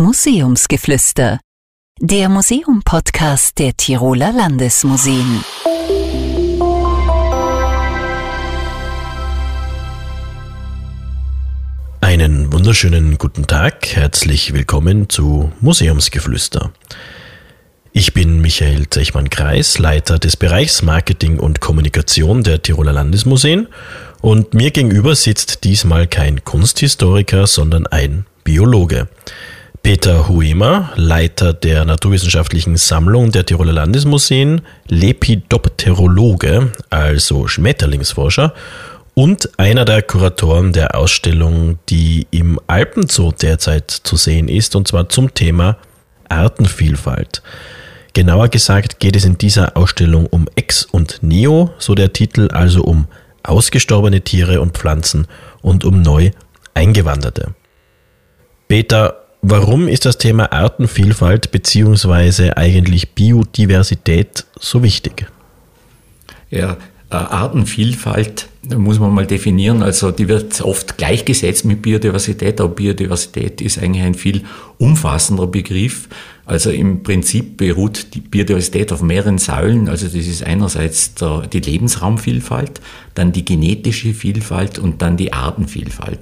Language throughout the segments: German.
Museumsgeflüster, der Museum-Podcast der Tiroler Landesmuseen. Einen wunderschönen guten Tag, herzlich willkommen zu Museumsgeflüster. Ich bin Michael Zechmann-Kreis, Leiter des Bereichs Marketing und Kommunikation der Tiroler Landesmuseen und mir gegenüber sitzt diesmal kein Kunsthistoriker, sondern ein Biologe. Peter Huemer, Leiter der Naturwissenschaftlichen Sammlung der Tiroler Landesmuseen, Lepidopterologe, also Schmetterlingsforscher und einer der Kuratoren der Ausstellung, die im Alpenzoo derzeit zu sehen ist, und zwar zum Thema Artenvielfalt. Genauer gesagt geht es in dieser Ausstellung um Ex und Neo, so der Titel, also um ausgestorbene Tiere und Pflanzen und um neu eingewanderte. Peter, warum ist das Thema Artenvielfalt bzw. eigentlich Biodiversität so wichtig? Ja, äh, Artenvielfalt muss man mal definieren. Also die wird oft gleichgesetzt mit Biodiversität, aber Biodiversität ist eigentlich ein viel umfassender Begriff. Also im Prinzip beruht die Biodiversität auf mehreren Säulen. Also das ist einerseits der, die Lebensraumvielfalt, dann die genetische Vielfalt und dann die Artenvielfalt.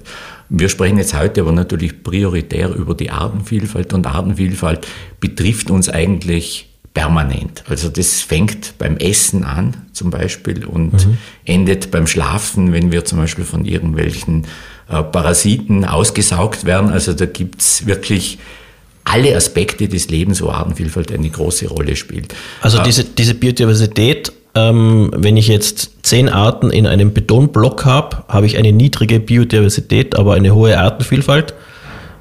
Wir sprechen jetzt heute aber natürlich prioritär über die Artenvielfalt und Artenvielfalt betrifft uns eigentlich permanent. Also das fängt beim Essen an zum Beispiel und mhm. endet beim Schlafen, wenn wir zum Beispiel von irgendwelchen äh, Parasiten ausgesaugt werden. Also da gibt's wirklich alle Aspekte des Lebens, wo Artenvielfalt eine große Rolle spielt. Also äh, diese, diese Biodiversität, ähm, wenn ich jetzt zehn Arten in einem Betonblock habe, habe ich eine niedrige Biodiversität, aber eine hohe Artenvielfalt.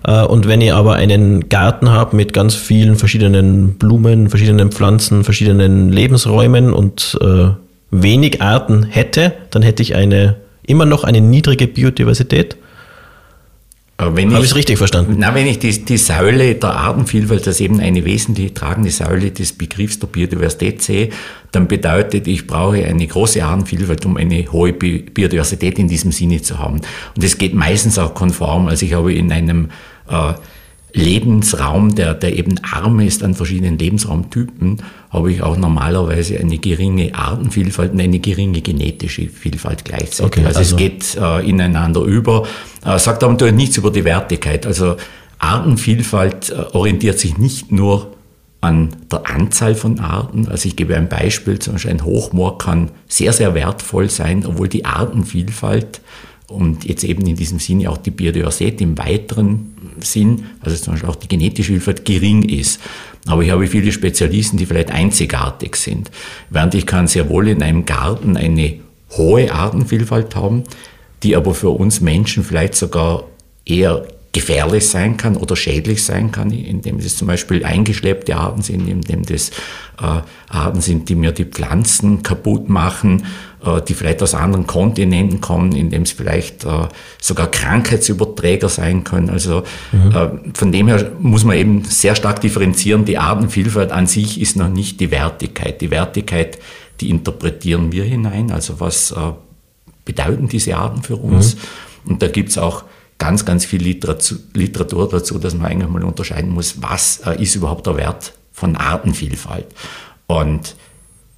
Äh, und wenn ihr aber einen Garten habt mit ganz vielen verschiedenen Blumen, verschiedenen Pflanzen, verschiedenen Lebensräumen und äh, wenig Arten hätte, dann hätte ich eine immer noch eine niedrige Biodiversität. Habe ich es richtig verstanden? Na, wenn ich die, die Säule der Artenvielfalt als eben eine wesentliche tragende Säule des Begriffs der Biodiversität sehe, dann bedeutet, ich brauche eine große Artenvielfalt, um eine hohe Biodiversität in diesem Sinne zu haben. Und das geht meistens auch konform. Also ich habe in einem äh, Lebensraum, der, der eben arm ist an verschiedenen Lebensraumtypen, habe ich auch normalerweise eine geringe Artenvielfalt und eine geringe genetische Vielfalt gleichzeitig. Okay, also, also, es geht äh, ineinander über. Äh, sagt aber natürlich nichts über die Wertigkeit. Also Artenvielfalt äh, orientiert sich nicht nur an der Anzahl von Arten. Also ich gebe ein Beispiel, zum Beispiel ein Hochmoor kann sehr, sehr wertvoll sein, obwohl die Artenvielfalt und jetzt eben in diesem Sinne auch die Biodiversität im weiteren Sinn, also zum Beispiel auch die genetische Vielfalt gering ist. Aber ich habe viele Spezialisten, die vielleicht einzigartig sind. Während ich kann sehr wohl in einem Garten eine hohe Artenvielfalt haben, die aber für uns Menschen vielleicht sogar eher gefährlich sein kann oder schädlich sein kann, indem es zum Beispiel eingeschleppte Arten sind, indem das äh, Arten sind, die mir die Pflanzen kaputt machen, äh, die vielleicht aus anderen Kontinenten kommen, indem es vielleicht äh, sogar Krankheitsüberträger sein können. Also mhm. äh, von dem her muss man eben sehr stark differenzieren. Die Artenvielfalt an sich ist noch nicht die Wertigkeit. Die Wertigkeit, die interpretieren wir hinein. Also was äh, bedeuten diese Arten für uns? Mhm. Und da gibt's auch ganz, ganz viel Literatur dazu, dass man eigentlich mal unterscheiden muss, was äh, ist überhaupt der Wert von Artenvielfalt. Und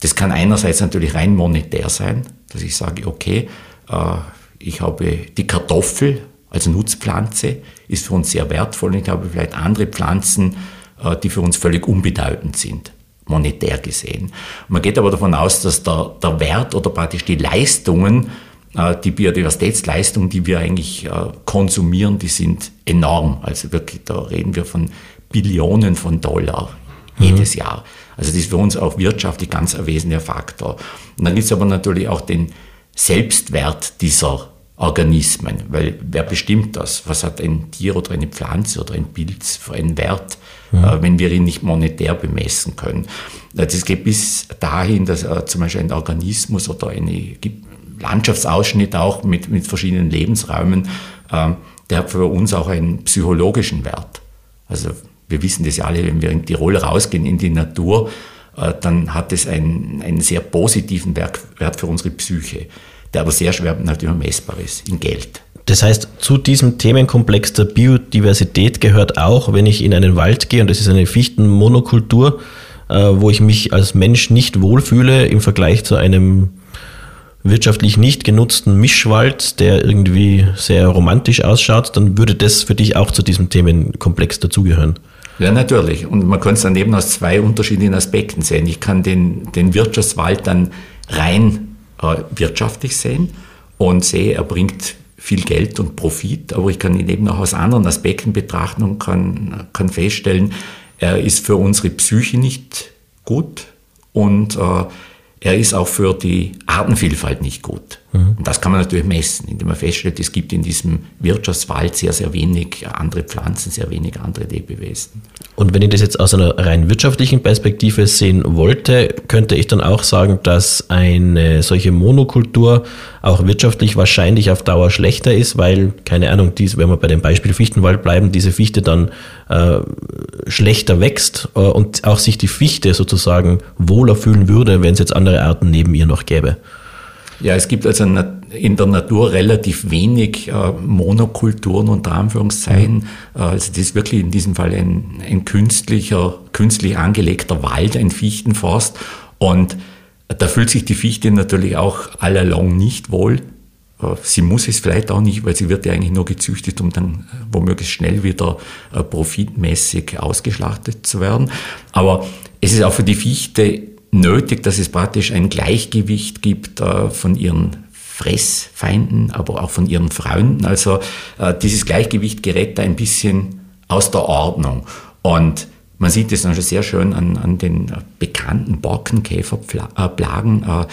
das kann einerseits natürlich rein monetär sein, dass ich sage, okay, äh, ich habe die Kartoffel als Nutzpflanze, ist für uns sehr wertvoll und ich habe vielleicht andere Pflanzen, äh, die für uns völlig unbedeutend sind monetär gesehen. Man geht aber davon aus, dass der, der Wert oder praktisch die Leistungen die Biodiversitätsleistungen, die wir eigentlich äh, konsumieren, die sind enorm. Also wirklich, da reden wir von Billionen von Dollar mhm. jedes Jahr. Also das ist für uns auch wirtschaftlich ganz ein wesentlicher Faktor. Und dann gibt es aber natürlich auch den Selbstwert dieser Organismen, weil wer bestimmt das? Was hat ein Tier oder eine Pflanze oder ein Pilz für einen Wert, mhm. äh, wenn wir ihn nicht monetär bemessen können? Das geht bis dahin, dass äh, zum Beispiel ein Organismus oder eine Landschaftsausschnitt auch mit, mit verschiedenen Lebensräumen, äh, der hat für uns auch einen psychologischen Wert. Also wir wissen das ja alle, wenn wir in Tirol rausgehen in die Natur, äh, dann hat es einen, einen sehr positiven Wert, Wert für unsere Psyche, der aber sehr schwer natürlich messbar ist in Geld. Das heißt, zu diesem Themenkomplex der Biodiversität gehört auch, wenn ich in einen Wald gehe und das ist eine Fichtenmonokultur, äh, wo ich mich als Mensch nicht wohlfühle im Vergleich zu einem wirtschaftlich nicht genutzten Mischwald, der irgendwie sehr romantisch ausschaut, dann würde das für dich auch zu diesem Themenkomplex dazugehören. Ja, natürlich. Und man kann es dann eben aus zwei unterschiedlichen Aspekten sehen. Ich kann den, den Wirtschaftswald dann rein äh, wirtschaftlich sehen und sehe, er bringt viel Geld und Profit, aber ich kann ihn eben auch aus anderen Aspekten betrachten und kann, kann feststellen, er ist für unsere Psyche nicht gut und äh, er ist auch für die Artenvielfalt nicht gut. Mhm. Und das kann man natürlich messen, indem man feststellt, es gibt in diesem Wirtschaftswald sehr, sehr wenig andere Pflanzen, sehr wenig andere Lebewesen. Und wenn ich das jetzt aus einer rein wirtschaftlichen Perspektive sehen wollte, könnte ich dann auch sagen, dass eine solche Monokultur auch wirtschaftlich wahrscheinlich auf Dauer schlechter ist, weil, keine Ahnung, dies, wenn wir bei dem Beispiel Fichtenwald bleiben, diese Fichte dann äh, schlechter wächst äh, und auch sich die Fichte sozusagen wohler fühlen würde, wenn es jetzt andere Arten neben ihr noch gäbe. Ja, es gibt also in der Natur relativ wenig äh, Monokulturen unter Anführungszeichen. Äh, also das ist wirklich in diesem Fall ein, ein künstlicher, künstlich angelegter Wald, ein Fichtenforst. Und da fühlt sich die Fichte natürlich auch allalong nicht wohl. Äh, sie muss es vielleicht auch nicht, weil sie wird ja eigentlich nur gezüchtet, um dann womöglich schnell wieder profitmäßig ausgeschlachtet zu werden. Aber es ist auch für die Fichte nötig, dass es praktisch ein Gleichgewicht gibt äh, von ihren Fressfeinden, aber auch von ihren Freunden. Also äh, dieses Gleichgewicht gerät da ein bisschen aus der Ordnung. Und man sieht es dann schon sehr schön an, an den bekannten Borkenkäferplagen. Äh,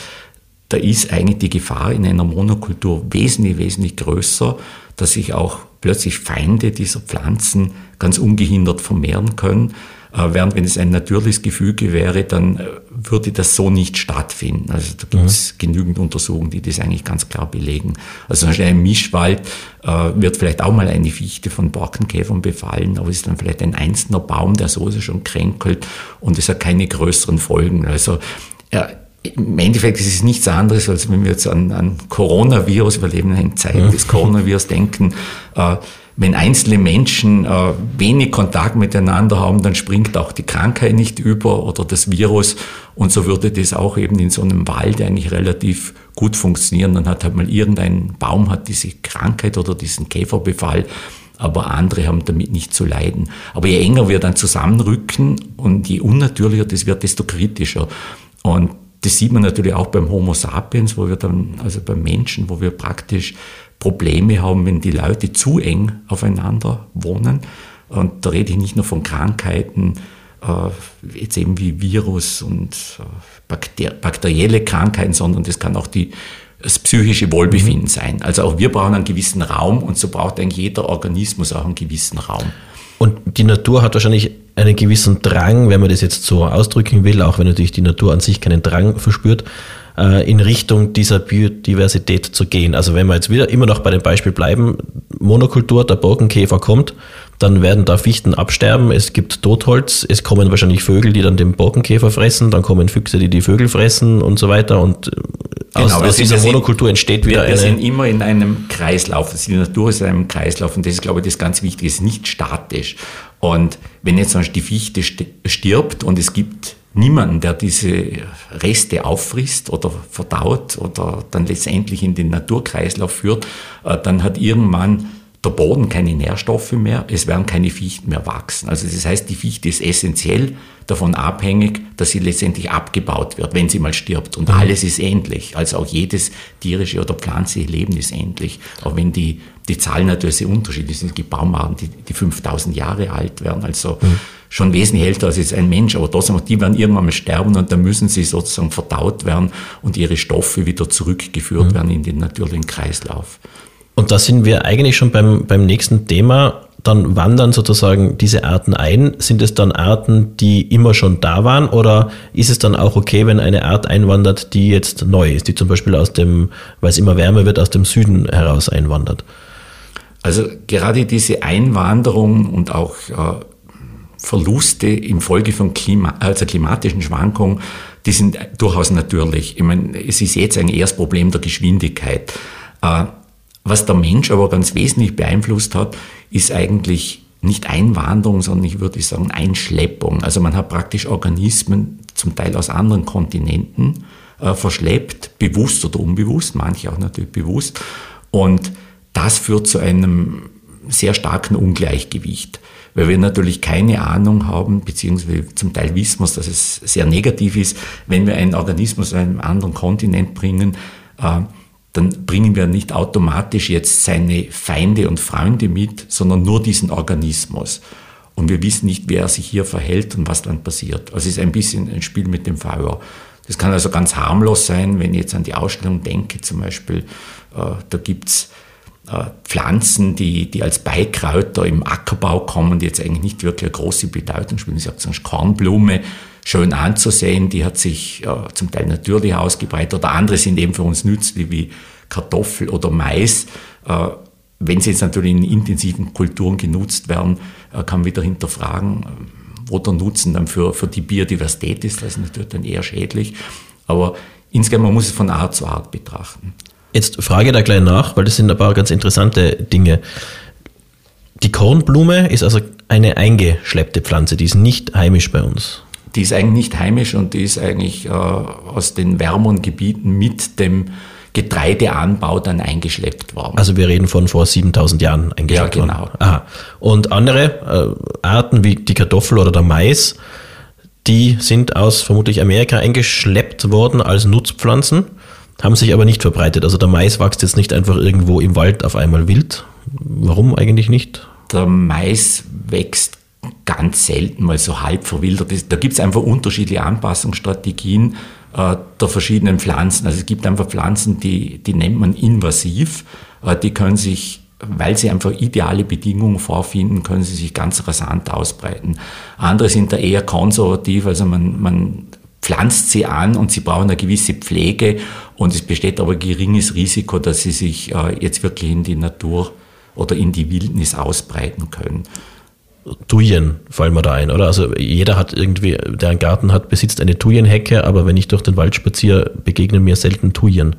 da ist eigentlich die Gefahr in einer Monokultur wesentlich, wesentlich größer, dass sich auch plötzlich Feinde dieser Pflanzen ganz ungehindert vermehren können. Äh, während wenn es ein natürliches Gefüge wäre, dann äh, würde das so nicht stattfinden. Also da gibt es mhm. genügend Untersuchungen, die das eigentlich ganz klar belegen. Also zum ein Mischwald äh, wird vielleicht auch mal eine Fichte von Borkenkäfern befallen, aber es ist dann vielleicht ein einzelner Baum, der so schon kränkelt und es hat keine größeren Folgen. Also ja, im Endeffekt ist es nichts anderes, als wenn wir jetzt an, an Coronavirus, in einer Zeit ja. des Coronavirus, denken, äh, wenn einzelne Menschen äh, wenig Kontakt miteinander haben, dann springt auch die Krankheit nicht über oder das Virus. Und so würde das auch eben in so einem Wald eigentlich relativ gut funktionieren. Dann hat halt mal irgendein Baum hat diese Krankheit oder diesen Käferbefall, aber andere haben damit nicht zu leiden. Aber je enger wir dann zusammenrücken und je unnatürlicher das wird, desto kritischer. Und das sieht man natürlich auch beim Homo sapiens, wo wir dann, also beim Menschen, wo wir praktisch Probleme haben, wenn die Leute zu eng aufeinander wohnen. Und da rede ich nicht nur von Krankheiten, äh, jetzt eben wie Virus und äh, Bakter bakterielle Krankheiten, sondern das kann auch die, das psychische Wohlbefinden mhm. sein. Also auch wir brauchen einen gewissen Raum und so braucht eigentlich jeder Organismus auch einen gewissen Raum. Und die Natur hat wahrscheinlich einen gewissen Drang, wenn man das jetzt so ausdrücken will, auch wenn natürlich die Natur an sich keinen Drang verspürt, äh, in Richtung dieser Biodiversität zu gehen. Also wenn wir jetzt wieder immer noch bei dem Beispiel bleiben, Monokultur, der Borkenkäfer kommt, dann werden da Fichten absterben, es gibt Totholz, es kommen wahrscheinlich Vögel, die dann den Borkenkäfer fressen, dann kommen Füchse, die die Vögel fressen und so weiter und äh, aus, genau, aus dieser Monokultur entsteht wieder wir, wir eine... Wir sind immer in einem Kreislauf, die Natur ist in einem Kreislauf und das ist, glaube ich, das ganz Wichtige, es ist nicht statisch. Und wenn jetzt zum Beispiel die Fichte stirbt und es gibt niemanden, der diese Reste auffrisst oder verdaut oder dann letztendlich in den Naturkreislauf führt, äh, dann hat irgendwann der Boden keine Nährstoffe mehr, es werden keine Fichten mehr wachsen. Also das heißt, die Fichte ist essentiell davon abhängig, dass sie letztendlich abgebaut wird, wenn sie mal stirbt. Und mhm. alles ist endlich. Also auch jedes tierische oder pflanzliche Leben ist endlich. Auch wenn die, die Zahlen natürlich sehr unterschiedlich sind. Es gibt Baumarten, die, die 5000 Jahre alt werden. Also mhm schon wesentlich älter als jetzt ein Mensch, aber trotzdem, die werden irgendwann mal sterben und dann müssen sie sozusagen verdaut werden und ihre Stoffe wieder zurückgeführt mhm. werden in den natürlichen Kreislauf. Und da sind wir eigentlich schon beim, beim nächsten Thema. Dann wandern sozusagen diese Arten ein. Sind es dann Arten, die immer schon da waren oder ist es dann auch okay, wenn eine Art einwandert, die jetzt neu ist, die zum Beispiel aus dem, weil es immer wärmer wird, aus dem Süden heraus einwandert? Also gerade diese Einwanderung und auch äh, Verluste im Folge von Klima, also klimatischen Schwankungen, die sind durchaus natürlich. Ich meine, es ist jetzt ein erstes Problem der Geschwindigkeit. Äh, Was der Mensch aber ganz wesentlich beeinflusst hat, ist eigentlich nicht Einwanderung, sondern ich würde sagen Einschleppung. Also man hat praktisch Organismen zum Teil aus anderen Kontinenten äh, verschleppt, bewusst oder unbewusst, manche auch natürlich bewusst. Und das führt zu einem sehr starken Ungleichgewicht, weil wir natürlich keine Ahnung haben, beziehungsweise zum Teil wissen wir, dass es sehr negativ ist, wenn wir einen Organismus aus einem anderen Kontinent bringen, äh, dann bringen wir nicht automatisch jetzt seine Feinde und Freunde mit, sondern nur diesen Organismus. Und wir wissen nicht, wer sich hier verhält und was dann passiert. Also es ist ein bisschen ein Spiel mit dem Feuer. Das kann also ganz harmlos sein, wenn ich jetzt an die Ausstellung denke, zum Beispiel, äh, da gibt's äh, Pflanzen, die, die als Beikräuter im Ackerbau kommen, die jetzt eigentlich nicht wirklich eine große Bedeutung spielen. Ich sage zum Beispiel Kornblume, schön anzusehen, die hat sich äh, zum Teil natürlich ausgebreitet oder andere sind eben für uns nützlich wie Kartoffel oder Mais. Äh, wenn sie jetzt natürlich in intensiven Kulturen genutzt werden, äh, kann man wieder hinterfragen, äh, wo der Nutzen dann für, für die Biodiversität ist. Das ist natürlich dann eher schädlich. Aber insgesamt, man muss es von Art zu Art betrachten. Jetzt frage da gleich nach, weil das sind ein paar ganz interessante Dinge. Die Kornblume ist also eine eingeschleppte Pflanze, die ist nicht heimisch bei uns. Die ist eigentlich nicht heimisch und die ist eigentlich äh, aus den wärmeren Gebieten mit dem Getreideanbau dann eingeschleppt worden. Also wir reden von vor 7000 Jahren eingeschleppt Ja, genau. worden. Aha. Und andere äh, Arten wie die Kartoffel oder der Mais, die sind aus vermutlich Amerika eingeschleppt worden als Nutzpflanzen, haben sich aber nicht verbreitet. Also der Mais wächst jetzt nicht einfach irgendwo im Wald auf einmal wild. Warum eigentlich nicht? Der Mais wächst ganz selten mal so halb verwildert. Da gibt es einfach unterschiedliche Anpassungsstrategien äh, der verschiedenen Pflanzen. Also es gibt einfach Pflanzen, die, die nennt man invasiv. Äh, die können sich, weil sie einfach ideale Bedingungen vorfinden, können sie sich ganz rasant ausbreiten. Andere sind da eher konservativ, also man, man pflanzt sie an und sie brauchen eine gewisse Pflege und es besteht aber geringes Risiko, dass sie sich äh, jetzt wirklich in die Natur oder in die Wildnis ausbreiten können. Thujen fallen mir da ein, oder? Also jeder hat irgendwie, der einen Garten hat, besitzt eine Thujenhecke, aber wenn ich durch den Wald spaziere, begegnen mir selten Thujen.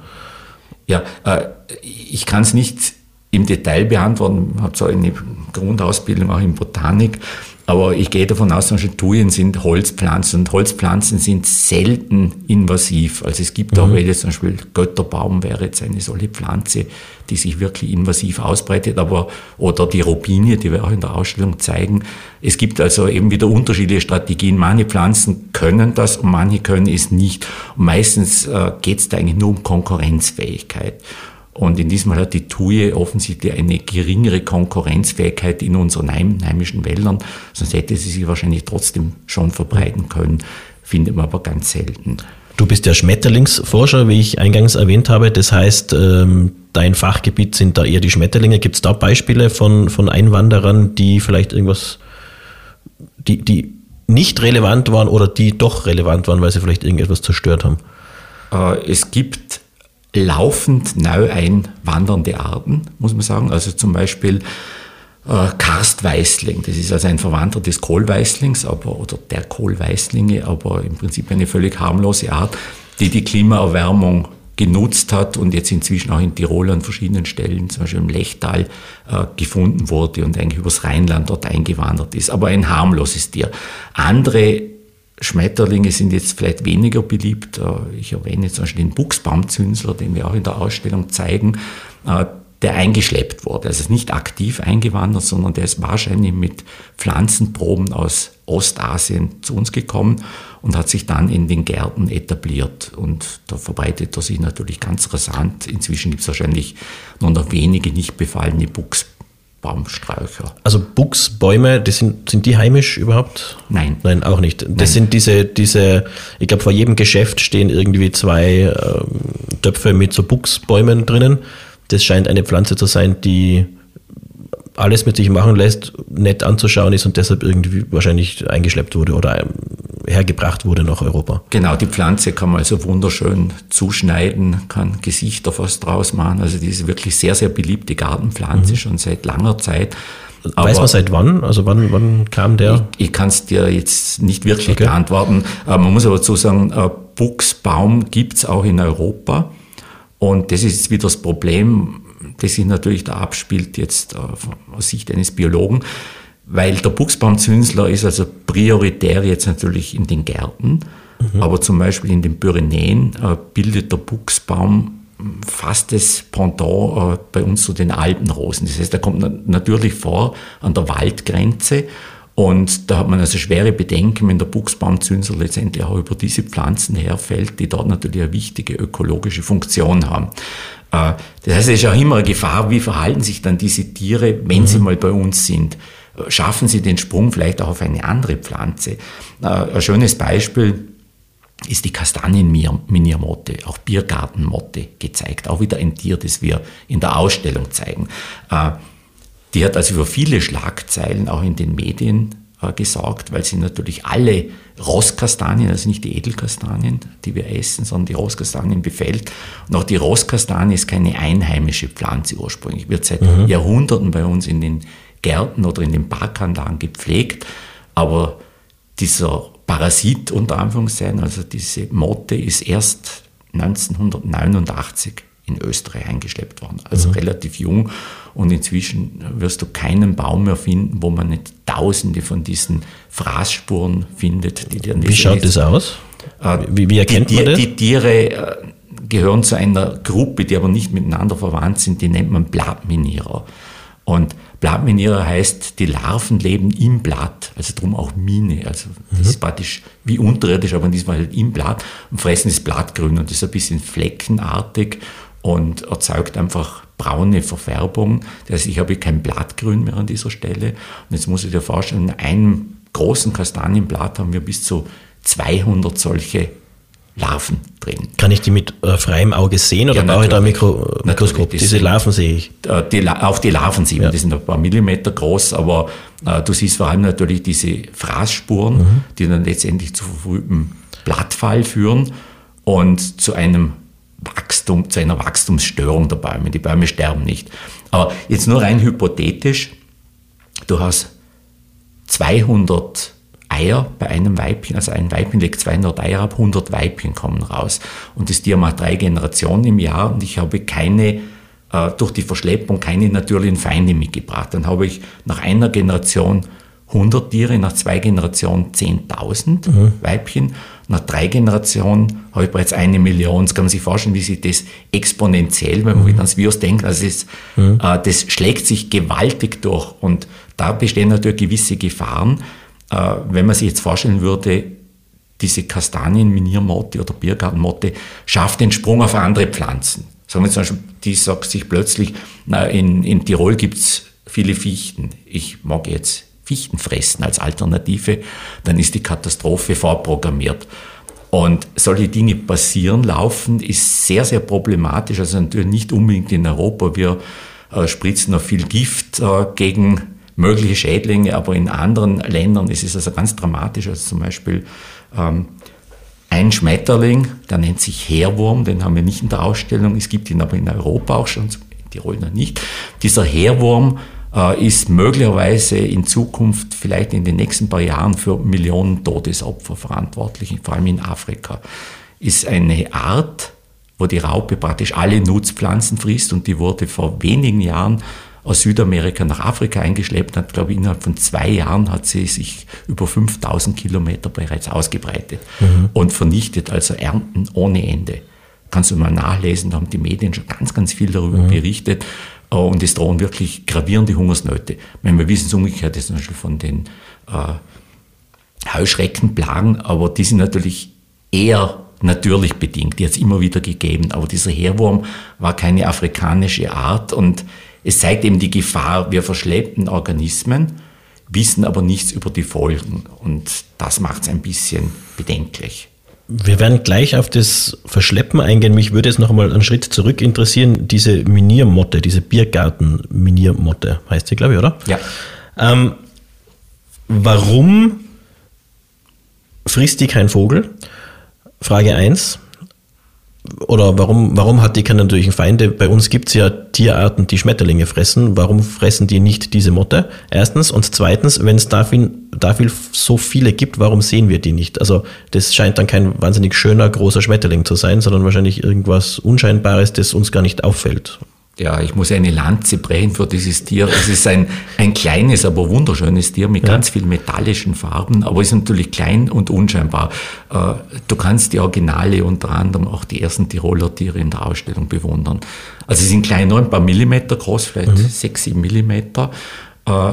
Ja, äh, ich kann es nicht im Detail beantworten, habe so eine Grundausbildung auch in Botanik, aber ich gehe davon aus, dass Thujen sind Holzpflanzen und Holzpflanzen sind selten invasiv. Also es gibt mhm. auch welche, zum Beispiel Götterbaum wäre jetzt eine solche Pflanze, die sich wirklich invasiv ausbreitet, aber oder die Robinie, die wir auch in der Ausstellung zeigen. Es gibt also eben wieder unterschiedliche Strategien. Manche Pflanzen können das und manche können es nicht. Und meistens äh, geht es da eigentlich nur um Konkurrenzfähigkeit. Und in diesem Fall hat die Tuje offensichtlich eine geringere Konkurrenzfähigkeit in unseren heimischen Wäldern, sonst hätte sie sich wahrscheinlich trotzdem schon verbreiten können, findet man aber ganz selten. Du bist ja Schmetterlingsforscher, wie ich eingangs erwähnt habe. Das heißt, ähm, dein Fachgebiet sind da eher die Schmetterlinge. Gibt es da Beispiele von, von Einwanderern, die vielleicht irgendwas, die, die nicht relevant waren oder die doch relevant waren, weil sie vielleicht irgendetwas zerstört haben? Äh, es gibt laufend neu einwandernde Arten, muss man sagen. Also zum Beispiel äh, Karstweißling, das ist also ein Verwandter des Kohlweißlings aber, oder der Kohlweißlinge, aber im Prinzip eine völlig harmlose Art, die die Klimaerwärmung genutzt hat und jetzt inzwischen auch in Tirol an verschiedenen Stellen, zum Beispiel im Lechtal, äh, gefunden wurde und eigentlich übers Rheinland dort eingewandert ist. Aber ein harmloses Tier. Andere Schmetterlinge sind jetzt vielleicht weniger beliebt. Äh, ich erwähne zum Beispiel den Buchsbaumzünsler, den wir auch in der Ausstellung zeigen, äh, der eingeschleppt wurde. Also nicht aktiv eingewandert, sondern der ist wahrscheinlich mit Pflanzenproben aus Ostasien zu uns gekommen und hat sich dann in den Gärten etabliert. Und da verbreitet er sich natürlich ganz rasant. Inzwischen gibt es wahrscheinlich nur noch wenige nicht befallene Buchsbaumzünsler. Baumsträucher. Also Buchsbäume, die sind, sind die heimisch überhaupt? Nein. Nein, auch nicht. Das Nein. sind diese, diese, ich glaube, vor jedem Geschäft stehen irgendwie zwei ähm, Töpfe mit so Buchsbäumen drinnen. Das scheint eine Pflanze zu sein, die alles mit sich machen lässt, nett anzuschauen ist und deshalb irgendwie wahrscheinlich eingeschleppt wurde oder ähm, hergebracht wurde nach Europa. Genau, die Pflanze kann man also wunderschön zuschneiden, kann Gesichter fast draus machen. Also die ist wirklich sehr, sehr beliebte Gartenpflanze mhm. schon seit langer Zeit. Aber Weiß man seit wann? Also wann, wann kam der? Ich, ich kann es dir jetzt nicht wirklich okay. beantworten. Äh, man muss aber dazu sagen, äh, Buchsbaum gibt es auch in Europa. Und das ist wieder das Problem, das sich natürlich da abspielt, jetzt äh, aus Sicht eines Biologen, weil der Buchsbaumzünsler ist also prioritär jetzt natürlich in den Gärten, mhm. aber zum Beispiel in den Pyrenäen äh, bildet der Buchsbaum fast das Pendant äh, bei uns zu den Alpenrosen. Das heißt, er kommt natürlich vor an der Waldgrenze und da hat man also schwere Bedenken, wenn der Buchsbaumzünsel letztendlich auch über diese Pflanzen herfällt, die dort natürlich eine wichtige ökologische Funktion haben. Äh, das heißt, es ist auch immer eine Gefahr, wie verhalten sich dann diese Tiere, wenn mhm. sie mal bei uns sind. Äh, schaffen sie den Sprung vielleicht auch auf eine andere Pflanze? Ein schönes Beispiel ist die Kastanienminiermotte, auch Biergartenmotte gezeigt. Auch wieder ein Tier, das wir in der Ausstellung zeigen. Äh, die hat also für viele Schlagzeilen auch in den Medien äh, gesorgt, weil sie natürlich alle Rosskastanien, also nicht die Edelkastanien, die wir essen, sondern die Rosskastanien befällt. Und auch die Rosskastanie ist keine einheimische Pflanze ursprünglich, wird seit mhm. Jahrhunderten bei uns in den Gärten oder in den Parkanlagen gepflegt. Aber dieser Parasit unter Anführungszeichen, also diese Motte ist erst 1989 in Österreich eingeschleppt worden, also mhm. relativ jung. Und inzwischen wirst du keinen Baum mehr finden, wo man nicht Tausende von diesen Fraßspuren findet. Die Wie schaut das aus? Äh, wie, wie, erkennt die, man das? Die Tiere äh, gehören zu einer Gruppe, die aber nicht miteinander verwandt sind, die nennt man Blattminierer. Und Blattminierer heißt, die Larven leben im Blatt, also drum auch Mine. Also das mhm. ist praktisch wie unterirdisch, aber in diesem Fall halt im Blatt und fressen das Blattgrün und das ist ein bisschen fleckenartig und erzeugt einfach braune Verfärbung. Das heißt, ich habe kein Blattgrün mehr an dieser Stelle. Und jetzt muss ich dir vorstellen, in einem großen Kastanienblatt haben wir bis zu 200 solche Larven drin. Kann ich die mit äh, freiem Auge sehen oder ja, brauche ich da ein Mikro Mikroskop? Diese Larven sehe ich. Äh, die, auch die Larven sehen ja. die sind ein paar Millimeter groß, aber äh, du siehst vor allem natürlich diese Fraßspuren, mhm. die dann letztendlich zu verfrühtem Blattfall führen und zu einem Wachstum, zu einer Wachstumsstörung der Bäume. Die Bäume sterben nicht. Aber jetzt nur rein hypothetisch, du hast 200 Eier bei einem Weibchen, also ein Weibchen legt 200 Eier ab, 100 Weibchen kommen raus. Und das Tier macht drei Generationen im Jahr und ich habe keine, äh, durch die Verschleppung keine natürlichen Feinde mitgebracht. Dann habe ich nach einer Generation 100 Tiere, nach zwei Generationen 10.000 mhm. Weibchen, nach drei Generationen habe ich bereits eine Million. Jetzt kann man sich vorstellen, wie sich das exponentiell, wenn man mhm. ans Virus denkt, also das, mhm. äh, das schlägt sich gewaltig durch und da bestehen natürlich gewisse Gefahren. Äh, wenn man sich jetzt vorstellen würde, diese Kastanienminiermotte oder Biergartenmotte schafft den Sprung auf andere Pflanzen. Sagen wir zum Beispiel, die sagt sich plötzlich, na, in, in Tirol gibt's viele Fichten. Ich mag jetzt Fichten fressen als Alternative, dann ist die Katastrophe vorprogrammiert. Und solche Dinge passieren laufend ist sehr, sehr problematisch. Also natürlich nicht unbedingt in Europa. Wir äh, spritzen noch viel Gift äh, gegen mögliche Schädlinge, aber in anderen Ländern ist es also ganz dramatisch. Also zum Beispiel ähm, ein Schmetterling, der nennt sich Heerwurm, den haben wir nicht in der Ausstellung, es gibt ihn aber in Europa auch schon, in Tirol noch nicht. Dieser Heerwurm ist möglicherweise in Zukunft, vielleicht in den nächsten paar Jahren, für Millionen Todesopfer verantwortlich, vor allem in Afrika. Ist eine Art, wo die Raupe praktisch alle Nutzpflanzen frisst und die wurde vor wenigen Jahren aus Südamerika nach Afrika eingeschleppt hat. Ich glaube, innerhalb von zwei Jahren hat sie sich über 5000 Kilometer bereits ausgebreitet mhm. und vernichtet, also Ernten ohne Ende. Kannst du mal nachlesen, da haben die Medien schon ganz, ganz viel darüber mhm. berichtet. Äh, und es drohen wirklich gravierende Hungersnöte. Wenn wir wissen es umgekehrt ist zum Beispiel von den äh, Heuschreckenplagen, aber die sind natürlich eher natürlich bedingt, die hat es immer wieder gegeben. Aber dieser Heerwurm war keine afrikanische Art und es zeigt eben die Gefahr, wir verschleppten Organismen, wissen aber nichts über die Folgen. Und das macht es ein bisschen bedenklich. Wir werden gleich auf das Verschleppen eingehen. Mich würde jetzt noch einmal einen Schritt zurück interessieren. Diese Miniermotte, diese Biergarten-Miniermotte heißt sie, glaube ich, oder? Ja. Ähm, warum frisst die kein Vogel? Frage 1 oder warum, warum hat die keine natürlichen Feinde? Bei uns gibt es ja Tierarten, die Schmetterlinge fressen. Warum fressen die nicht diese Motte? Erstens. Und zweitens, wenn es dafür, dafür so viele gibt, warum sehen wir die nicht? Also das scheint dann kein wahnsinnig schöner, großer Schmetterling zu sein, sondern wahrscheinlich irgendwas Unscheinbares, das uns gar nicht auffällt. Ja, ich muss eine Lanze brechen für dieses Tier. Es ist ein, ein kleines, aber wunderschönes Tier mit ja. ganz vielen metallischen Farben, aber ist natürlich klein und unscheinbar. Äh, du kannst die Originale, unter anderem auch die ersten Tiroler Tiere in der Ausstellung bewundern. Also sie sind kleiner, ein paar Millimeter groß, vielleicht mhm. sechs, sieben Millimeter. Äh,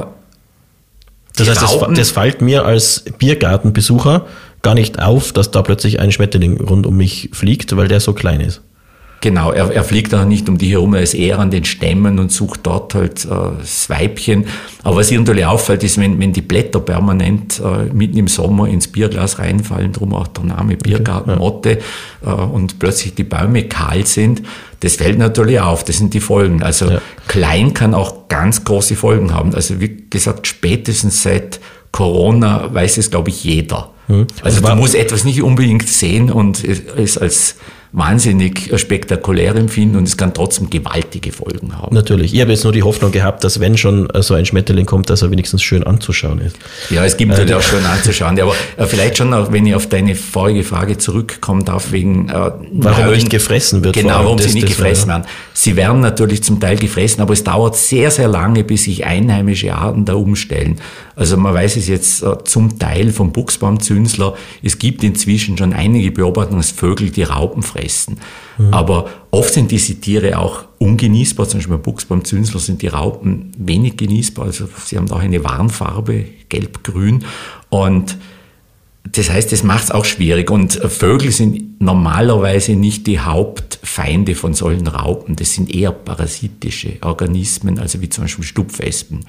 das heißt, das, das fällt mir als Biergartenbesucher gar nicht auf, dass da plötzlich ein Schmetterling rund um mich fliegt, weil der so klein ist. Genau, er, er fliegt auch nicht um die herum, er ist eher an den Stämmen und sucht dort halt äh, das Weibchen. Aber was hier natürlich auffällt, ist, wenn, wenn die Blätter permanent äh, mitten im Sommer ins Bierglas reinfallen, darum auch der Name Biergartenmotte, okay, ja. äh, und plötzlich die Bäume kahl sind, das fällt natürlich auf, das sind die Folgen. Also ja. klein kann auch ganz große Folgen haben. Also wie gesagt, spätestens seit Corona weiß es, glaube ich, jeder. Hm. Also man muss etwas nicht unbedingt sehen und es als wahnsinnig spektakulär empfinden und es kann trotzdem gewaltige Folgen haben. Natürlich. Ich habe jetzt nur die Hoffnung gehabt, dass wenn schon so ein Schmetterling kommt, dass er wenigstens schön anzuschauen ist. Ja, es gibt natürlich äh, auch schön anzuschauen. Aber äh, vielleicht schon auch, wenn ich auf deine vorige Frage zurückkommen darf, wegen äh, warum Höhlen, nicht gefressen wird. Genau, warum das, sie nicht gefressen werden. Sie werden natürlich zum Teil gefressen, aber es dauert sehr, sehr lange, bis sich einheimische Arten da umstellen. Also man weiß es jetzt äh, zum Teil vom Buchsbaumzünsler. Es gibt inzwischen schon einige Beobachtungen, dass Vögel die Raupen fressen. Mhm. Aber oft sind diese Tiere auch ungenießbar. Zum Beispiel beim Buchsbaumzünsler sind die Raupen wenig genießbar. Also sie haben auch eine Warnfarbe, gelb-grün. Und das heißt, das macht es auch schwierig. Und Vögel sind normalerweise nicht die Hauptfeinde von solchen Raupen. Das sind eher parasitische Organismen, also wie zum Beispiel Stupfwespen.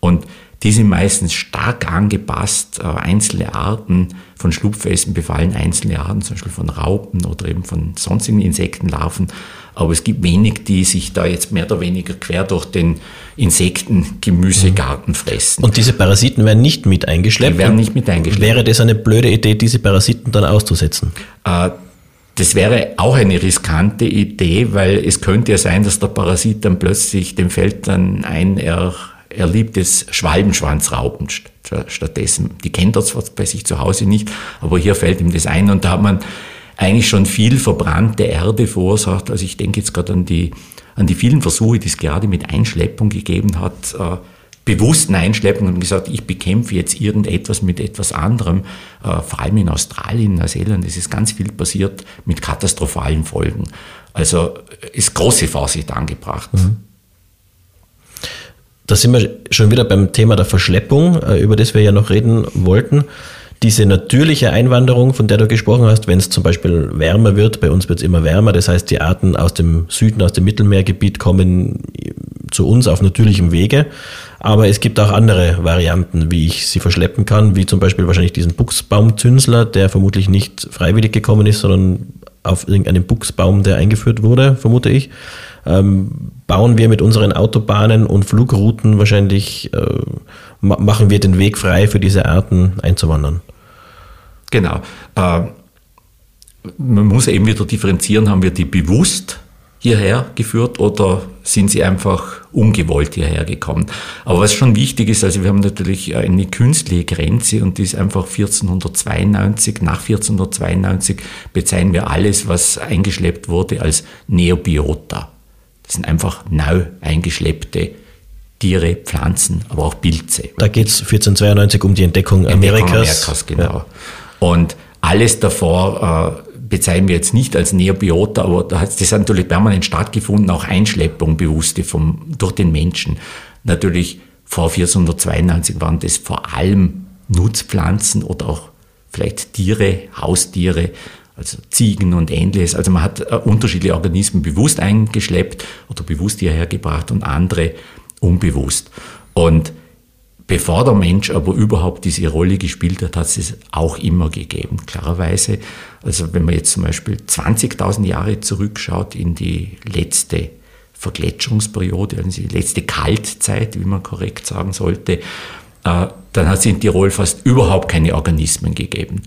Und die sind meistens stark angepasst. Äh, einzelne Arten von Schlupfwespen befallen einzelne Arten, zum Beispiel von Raupen oder eben von sonstigen Insektenlarven. Aber es gibt wenig, die sich da jetzt mehr oder weniger quer durch den Insekten-Gemüsegarten fressen. Und diese Parasiten werden nicht mit eingeschleppt? Die werden nicht mit eingeschleppt. Wäre das eine blöde Idee, diese Parasiten dann auszusetzen? Äh, das wäre auch eine riskante Idee, weil es könnte ja sein, dass der Parasit dann plötzlich, dem fällt dann ein, er er liebt es Schwalbenschwanzraupen stattdessen. Die kennt er zwar bei sich zu Hause nicht, aber hier fällt ihm das ein und da hat man eigentlich schon viel verbrannte Erde verursacht. Also ich denke jetzt gerade an die, an die vielen Versuche, die es gerade mit Einschleppung gegeben hat, äh, bewussten Einschleppung und gesagt, ich bekämpfe jetzt irgendetwas mit etwas anderem. Äh, vor allem in Australien, Neuseeland ist es ganz viel passiert mit katastrophalen Folgen. Also ist große Vorsicht angebracht. Mhm. Da sind wir schon wieder beim Thema der Verschleppung, äh, über das wir ja noch reden wollten. Diese natürliche Einwanderung, von der du gesprochen hast, wenn es zum Beispiel wärmer wird, bei uns wird es immer wärmer, das heißt die Arten aus dem Süden, aus dem Mittelmeergebiet kommen zu uns auf natürlichem Wege. Aber es gibt auch andere Varianten, wie ich sie verschleppen kann, wie zum Beispiel wahrscheinlich diesen Buchsbaumzünsler, der vermutlich nicht freiwillig gekommen ist, sondern auf irgendeinem Buchsbaum, der eingeführt wurde, vermute ich ähm, bauen wir mit unseren Autobahnen und Flugrouten wahrscheinlich, äh, machen wir den Weg frei für diese Arten einzuwandern. Genau. Äh, man muss eben wieder differenzieren, haben wir die bewusst hierher geführt oder sind sie einfach ungewollt hierher gekommen. Aber was schon wichtig ist, also wir haben natürlich eine künstliche Grenze und die ist einfach 1492. Nach 1492 bezeichnen wir alles, was eingeschleppt wurde, als Neobiota. Das sind einfach neu eingeschleppte Tiere, Pflanzen, aber auch Pilze. Da geht es 1492 um die Entdeckung, Entdeckung Amerikas. Amerikas genau. Ja. Und alles davor äh, bezeichnen wir jetzt nicht als Neobiota, aber da hat, das hat natürlich permanent stattgefunden, auch Einschleppung bewusste vom, durch den Menschen. Natürlich vor 1492 waren das vor allem Nutzpflanzen oder auch vielleicht Tiere, Haustiere, also Ziegen und ähnliches. Also man hat äh, unterschiedliche Organismen bewusst eingeschleppt oder bewusst hierher gebracht und andere unbewusst. Und bevor der Mensch aber überhaupt diese Rolle gespielt hat, hat es es auch immer gegeben, klarerweise. Also wenn man jetzt zum Beispiel 20.000 Jahre zurückschaut in die letzte Vergletscherungsperiode, also die letzte Kaltzeit, wie man korrekt sagen sollte, äh, dann hat es in Tirol fast überhaupt keine Organismen gegeben.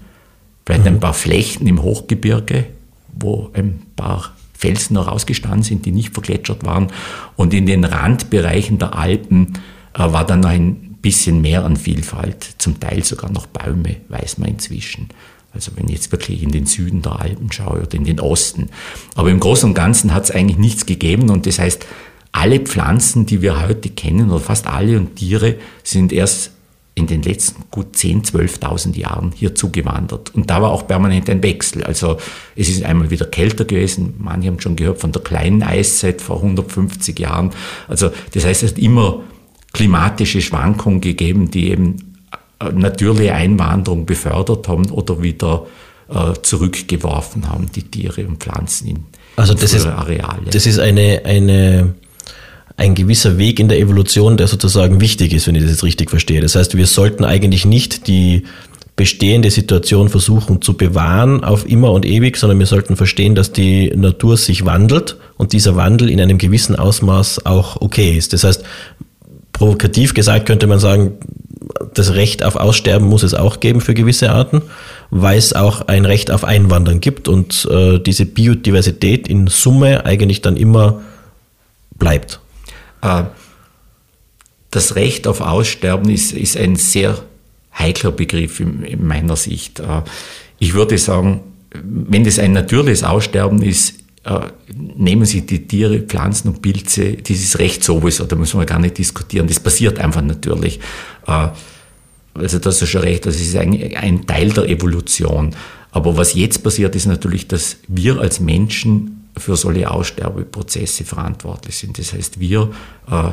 Vielleicht mhm. ein paar Flechten im Hochgebirge, wo ein paar Felsen noch ausgestanden sind, die nicht vergletschert waren. Und in den Randbereichen der Alpen äh, war dann noch ein bisschen mehr an Vielfalt, zum Teil sogar noch Bäume, weiß man inzwischen. Also wenn ich jetzt wirklich in den Süden der Alpen schaue oder in den Osten. Aber im Großen und Ganzen hat es eigentlich nichts gegeben und das heißt, alle Pflanzen, die wir heute kennen, oder fast alle und Tiere, sind erst in den letzten gut 10, 12.000 Jahren hier zugewandert. Und da war auch permanent ein Wechsel. Also es ist einmal wieder kälter gewesen. Manche haben schon gehört von der kleinen Eiszeit vor 150 Jahren. Also das heißt, es hat immer klimatische Schwankungen gegeben, die eben äh, natürliche Einwanderung befördert haben oder wieder äh, zurückgeworfen haben, die Tiere und Pflanzen in, also das ist, Areale. Das ist eine, eine ein gewisser Weg in der Evolution, der sozusagen wichtig ist, wenn ich das jetzt richtig verstehe. Das heißt, wir sollten eigentlich nicht die bestehende Situation versuchen zu bewahren auf immer und ewig, sondern wir sollten verstehen, dass die Natur sich wandelt und dieser Wandel in einem gewissen Ausmaß auch okay ist. Das heißt, provokativ gesagt könnte man sagen, das Recht auf Aussterben muss es auch geben für gewisse Arten, weil es auch ein Recht auf Einwandern gibt und äh, diese Biodiversität in Summe eigentlich dann immer bleibt. Äh, das Recht auf Aussterben ist, ist ein sehr heikler Begriff in, in meiner Sicht. Äh, ich würde sagen, wenn das ein natürliches Aussterben ist, äh, nehmen Sie die Tiere, Pflanzen und Pilze, dieses Recht sowieso, da müssen wir gar nicht diskutieren, das passiert einfach natürlich. Also das ist schon recht, das ist ein, ein Teil der Evolution. Aber was jetzt passiert, ist natürlich, dass wir als Menschen für solche Aussterbeprozesse verantwortlich sind. Das heißt, wir äh,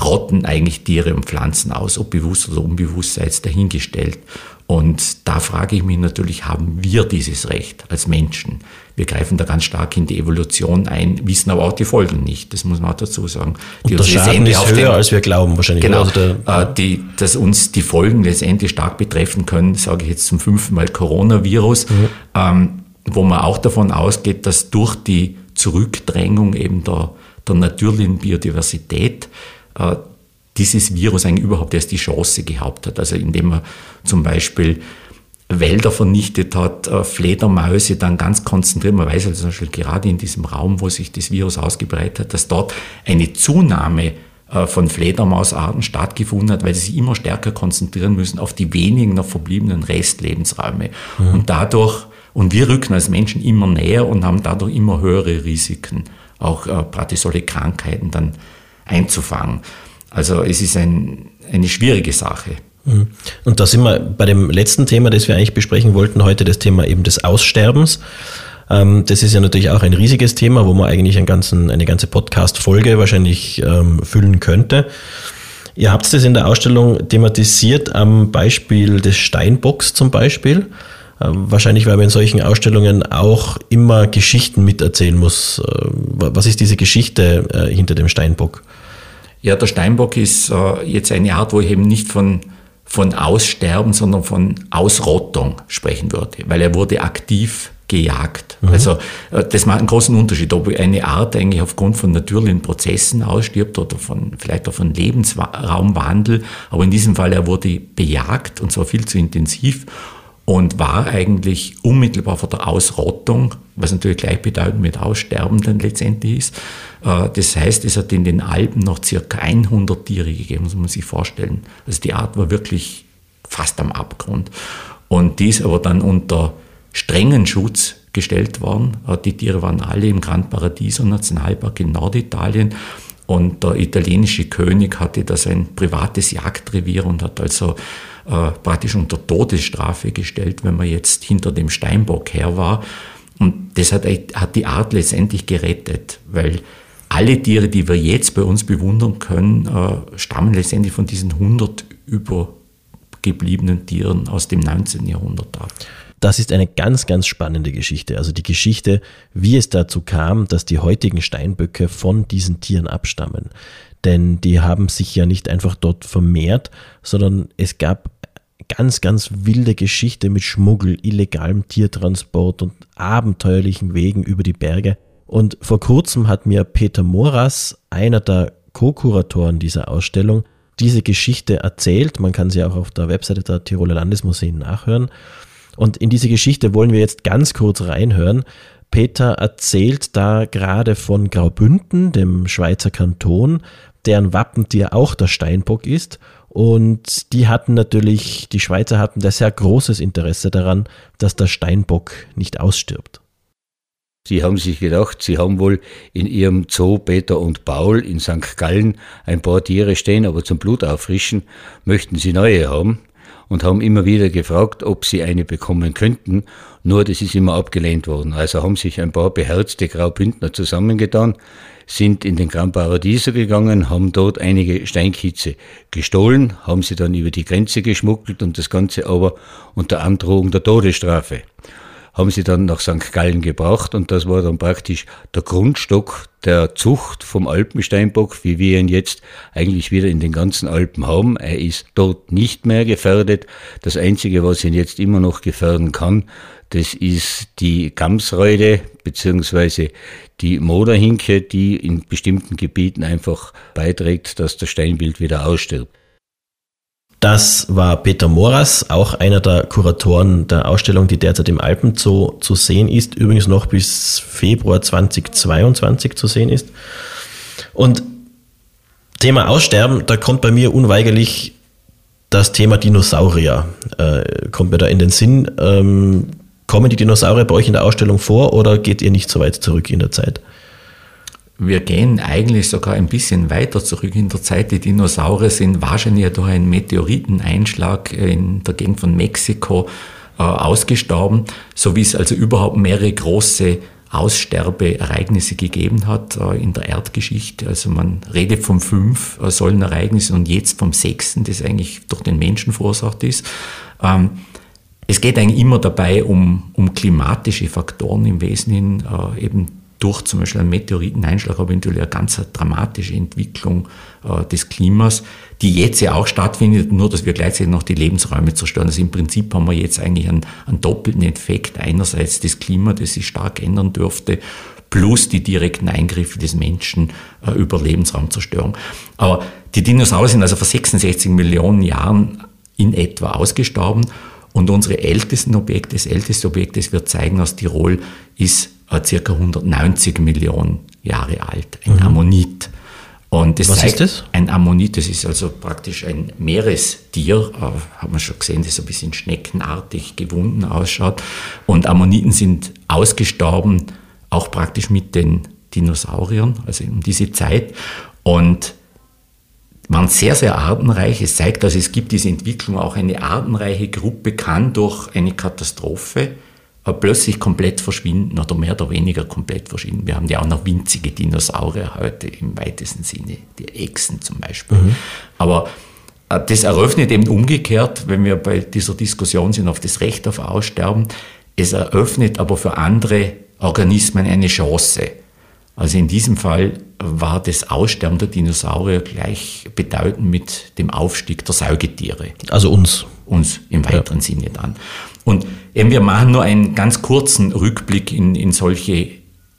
rotten eigentlich Tiere und Pflanzen aus, ob bewusst oder unbewusst sei es dahingestellt. Und da frage ich mich natürlich, haben wir dieses Recht als Menschen? Wir greifen da ganz stark in die Evolution ein, wissen aber auch die Folgen nicht. Das muss man auch dazu sagen. Die Und der Schaden ist höher, den, als wir glauben wahrscheinlich. Genau, also der, äh, die, dass uns die Folgen letztendlich stark betreffen können, sage ich jetzt zum fünften Mal Coronavirus. Mhm. Ähm, wo man auch davon ausgeht, dass durch die Zurückdrängung eben der, der natürlichen Biodiversität äh, dieses Virus eigentlich überhaupt erst die Chance gehabt hat. Also indem man zum Beispiel Wälder vernichtet hat, äh, Fledermäuse dann ganz konzentriert. Man weiß also zum Beispiel gerade in diesem Raum, wo sich das Virus ausgebreitet hat, dass dort eine Zunahme äh, von Fledermausarten stattgefunden hat, weil sie sich immer stärker konzentrieren müssen auf die wenigen noch verbliebenen Restlebensräume. Mhm. Und dadurch und wir rücken als Menschen immer näher und haben dadurch immer höhere Risiken, auch äh, praktisch Krankheiten dann einzufangen. Also es ist ein, eine schwierige Sache. Mhm. Und da sind wir bei dem letzten Thema, das wir eigentlich besprechen wollten heute, das Thema eben des Aussterbens. Ähm, das ist ja natürlich auch ein riesiges Thema, wo man eigentlich einen ganzen, eine ganze Podcast-Folge wahrscheinlich ähm, füllen könnte. Ihr habt es in der Ausstellung thematisiert am Beispiel des Steinbocks zum Beispiel. Ähm, wahrscheinlich, weil man in solchen Ausstellungen auch immer Geschichten miterzählen muss. Äh, was ist diese Geschichte äh, hinter dem Steinbock? Ja, der Steinbock ist äh, jetzt eine Art, wo ich eben nicht von, von Aussterben, sondern von Ausrottung sprechen würde, weil er wurde aktiv gejagt. Mhm. Also das macht einen großen Unterschied, ob eine Art eigentlich aufgrund von natürlichen Prozessen ausstirbt oder von vielleicht auch von Lebensraumwandel, aber in diesem Fall er wurde bejagt und zwar viel zu intensiv und war eigentlich unmittelbar vor der Ausrottung, was natürlich gleichbedeutend mit Aussterben dann letztendlich ist. Äh, das heißt, es hat in den Alpen noch circa 100 Tiere gegeben, muss man sich vorstellen. Also die Art war wirklich fast am Abgrund. Und die ist aber dann unter strengen Schutz gestellt worden. Äh, die Tiere waren alle im Gran Paradiso Nationalpark in Norditalien. Und der italienische König hatte da sein privates Jagdrevier und hat also äh, praktisch unter Todesstrafe gestellt, wenn man jetzt hinter dem Steinbock her war. Und das hat, hat die Art letztendlich gerettet, weil alle Tiere, die wir jetzt bei uns bewundern können, äh, stammen letztendlich von diesen 100 übergebliebenen Tieren aus dem 19. Jahrhundert ab. Das ist eine ganz, ganz spannende Geschichte. Also die Geschichte, wie es dazu kam, dass die heutigen Steinböcke von diesen Tieren abstammen. Denn die haben sich ja nicht einfach dort vermehrt, sondern es gab ganz, ganz wilde Geschichte mit Schmuggel, illegalem Tiertransport und abenteuerlichen Wegen über die Berge. Und vor kurzem hat mir Peter Moras, einer der Co-Kuratoren dieser Ausstellung, diese Geschichte erzählt. Man kann sie auch auf der Webseite der Tiroler Landesmuseen nachhören. Und in diese Geschichte wollen wir jetzt ganz kurz reinhören. Peter erzählt da gerade von Graubünden, dem Schweizer Kanton, deren Wappentier auch der Steinbock ist und die hatten natürlich, die Schweizer hatten da sehr großes Interesse daran, dass der Steinbock nicht ausstirbt. Sie haben sich gedacht, Sie haben wohl in Ihrem Zoo Peter und Paul in St. Gallen ein paar Tiere stehen, aber zum Blut auffrischen möchten Sie neue haben und haben immer wieder gefragt, ob Sie eine bekommen könnten. Nur das ist immer abgelehnt worden. Also haben sich ein paar beherzte Graubündner zusammengetan, sind in den Gran Paradiso gegangen, haben dort einige Steinkitze gestohlen, haben sie dann über die Grenze geschmuggelt und das Ganze aber unter Androhung der Todesstrafe haben sie dann nach St. Gallen gebracht und das war dann praktisch der Grundstock der Zucht vom Alpensteinbock, wie wir ihn jetzt eigentlich wieder in den ganzen Alpen haben. Er ist dort nicht mehr gefährdet. Das Einzige, was ihn jetzt immer noch gefährden kann, das ist die Gamsreude beziehungsweise die Moderhinke, die in bestimmten Gebieten einfach beiträgt, dass das Steinbild wieder ausstirbt. Das war Peter Moras, auch einer der Kuratoren der Ausstellung, die derzeit im Alpenzoo zu sehen ist, übrigens noch bis Februar 2022 zu sehen ist. Und Thema Aussterben, da kommt bei mir unweigerlich das Thema Dinosaurier, äh, kommt mir da in den Sinn. Ähm, kommen die Dinosaurier bei euch in der Ausstellung vor oder geht ihr nicht so weit zurück in der Zeit? Wir gehen eigentlich sogar ein bisschen weiter zurück in der Zeit. Die Dinosaurier sind wahrscheinlich durch einen Meteoriteneinschlag in der Gegend von Mexiko äh, ausgestorben, so wie es also überhaupt mehrere große Aussterbeereignisse gegeben hat äh, in der Erdgeschichte. Also man redet von fünf äh, solchen Ereignissen und jetzt vom sechsten, das eigentlich durch den Menschen verursacht ist. Ähm, es geht eigentlich immer dabei um, um klimatische Faktoren im Wesentlichen, äh, eben durch zum Beispiel einen Meteoriteneinschlag natürlich eine ganz dramatische Entwicklung äh, des Klimas, die jetzt ja auch stattfindet, nur dass wir gleichzeitig noch die Lebensräume zerstören. Also im Prinzip haben wir jetzt eigentlich einen, einen doppelten Effekt. Einerseits das Klima, das sich stark ändern dürfte, plus die direkten Eingriffe des Menschen äh, über Lebensraumzerstörung. Aber die Dinosaurier sind also vor 66 Millionen Jahren in etwa ausgestorben und unsere ältesten Objekte, das älteste Objekt, das wir zeigen aus Tirol, ist äh, circa 190 Millionen Jahre alt, ein mhm. Ammonit. Und das Was ist das? Ein Ammonit, das ist also praktisch ein Meerestier, äh, hat man schon gesehen, das so ein bisschen schneckenartig gewunden ausschaut. Und Ammoniten sind ausgestorben, auch praktisch mit den Dinosauriern, also um diese Zeit. Und waren sehr, sehr artenreich. Es zeigt, dass es gibt diese Entwicklung, auch eine artenreiche Gruppe kann durch eine Katastrophe plötzlich komplett verschwinden oder mehr oder weniger komplett verschwinden. Wir haben ja auch noch winzige Dinosaurier heute im weitesten Sinne, die Echsen zum Beispiel. Mhm. Aber äh, das eröffnet eben umgekehrt, wenn wir bei dieser Diskussion sind auf das Recht auf Aussterben, es eröffnet aber für andere Organismen eine Chance. Also in diesem Fall war das Aussterben der Dinosaurier gleichbedeutend mit dem Aufstieg der Säugetiere. Also uns. Uns im weiteren ja. Sinne dann. Und eben wir machen nur einen ganz kurzen Rückblick in, in solche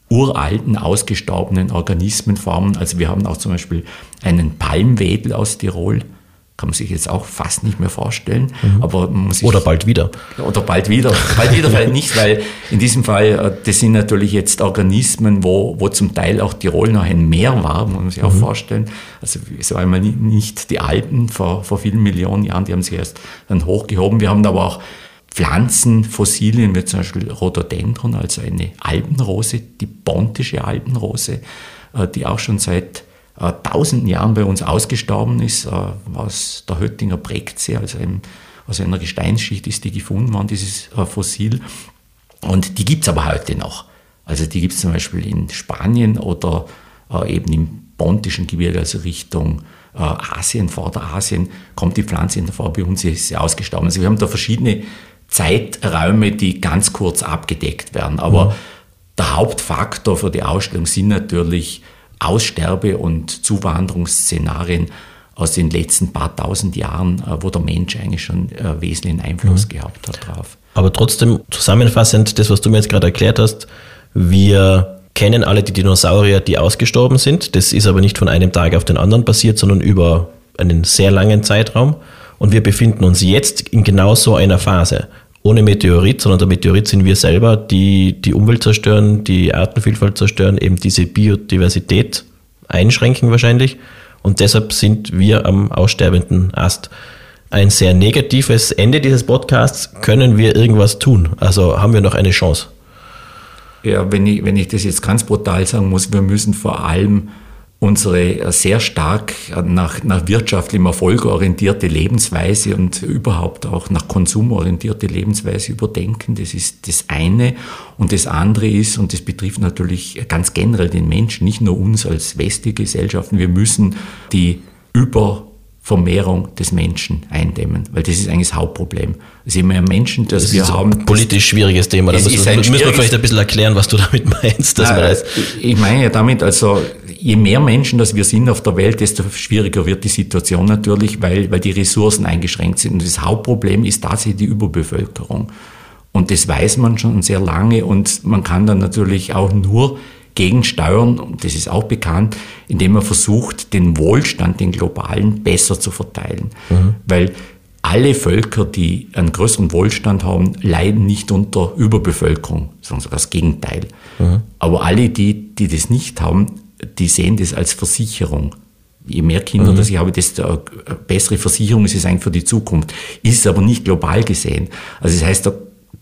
uralten, ausgestorbenen Organismenformen. Also wir haben auch zum Beispiel einen Palmwedel aus Tirol, kann man sich jetzt auch fast nicht mehr vorstellen. Mhm. Aber muss oder bald wieder. Oder bald wieder. Bald wieder vielleicht nicht, weil in diesem Fall, äh, das sind natürlich jetzt Organismen, wo, wo zum Teil auch Tirol noch ein Meer war, muss man sich auch mhm. vorstellen. Also so einmal nicht die Alpen vor, vor vielen Millionen Jahren, die haben sich erst dann hochgehoben. Wir haben aber auch Pflanzenfossilien, wie zum Beispiel Rhododendron, also eine Alpenrose, die pontische Alpenrose, äh, die auch schon seit äh, tausenden Jahren bei uns ausgestorben ist, äh, aus der Höttinger Brektsee, also einem, aus einer Gesteinsschicht ist die gefunden worden, dieses äh, Fossil. Und die gibt es aber heute noch. Also die gibt es zum Beispiel in Spanien oder eben im pontischen Gebirge, also Richtung Asien, Vorderasien, kommt die Pflanze vor. Bei uns ist sie ausgestorben. Also wir haben da verschiedene Zeiträume, die ganz kurz abgedeckt werden. Aber mhm. der Hauptfaktor für die Ausstellung sind natürlich Aussterbe- und Zuwanderungsszenarien aus den letzten paar tausend Jahren, äh, wo der Mensch eigentlich schon äh, wesentlichen Einfluss mhm. gehabt hat drauf. Aber trotzdem zusammenfassend, das, was du mir jetzt gerade erklärt hast, wir kennen alle die Dinosaurier, die ausgestorben sind. Das ist aber nicht von einem Tag auf den anderen passiert, sondern über einen sehr langen Zeitraum. Und wir befinden uns jetzt in genau so einer Phase ohne Meteorit, sondern der Meteorit sind wir selber, die die Umwelt zerstören, die Artenvielfalt zerstören, eben diese Biodiversität einschränken wahrscheinlich. Und deshalb sind wir am aussterbenden Ast. Ein sehr negatives Ende dieses Podcasts. Können wir irgendwas tun? Also haben wir noch eine Chance? ja, wenn ich, wenn ich das jetzt ganz brutal sagen muss, wir müssen vor allem unsere sehr stark nach, nach wirtschaftlichem Erfolg orientierte Lebensweise und überhaupt auch nach Konsum orientierte Lebensweise überdenken. Das ist das eine. Und das andere ist, und das betrifft natürlich ganz generell den Menschen, nicht nur uns als westliche Gesellschaften, wir müssen die über Vermehrung des Menschen eindämmen, weil das ist eigentlich das Hauptproblem. Also je mehr Menschen, dass das wir ist haben. Ein politisch schwieriges Thema. Da müssen, wir vielleicht ein bisschen erklären, was du damit meinst. Dass Nein, ich meine ja damit, also je mehr Menschen, dass wir sind auf der Welt, desto schwieriger wird die Situation natürlich, weil, weil die Ressourcen eingeschränkt sind. Und das Hauptproblem ist tatsächlich die Überbevölkerung. Und das weiß man schon sehr lange und man kann dann natürlich auch nur gegensteuern, und das ist auch bekannt, indem man versucht, den Wohlstand, den globalen, besser zu verteilen. Mhm. Weil alle Völker, die einen größeren Wohlstand haben, leiden nicht unter Überbevölkerung, sondern sogar das Gegenteil. Mhm. Aber alle, die, die das nicht haben, die sehen das als Versicherung. Je mehr Kinder mhm. das ich habe, desto bessere Versicherung ist es eigentlich für die Zukunft. Ist es aber nicht global gesehen. Also das heißt, da,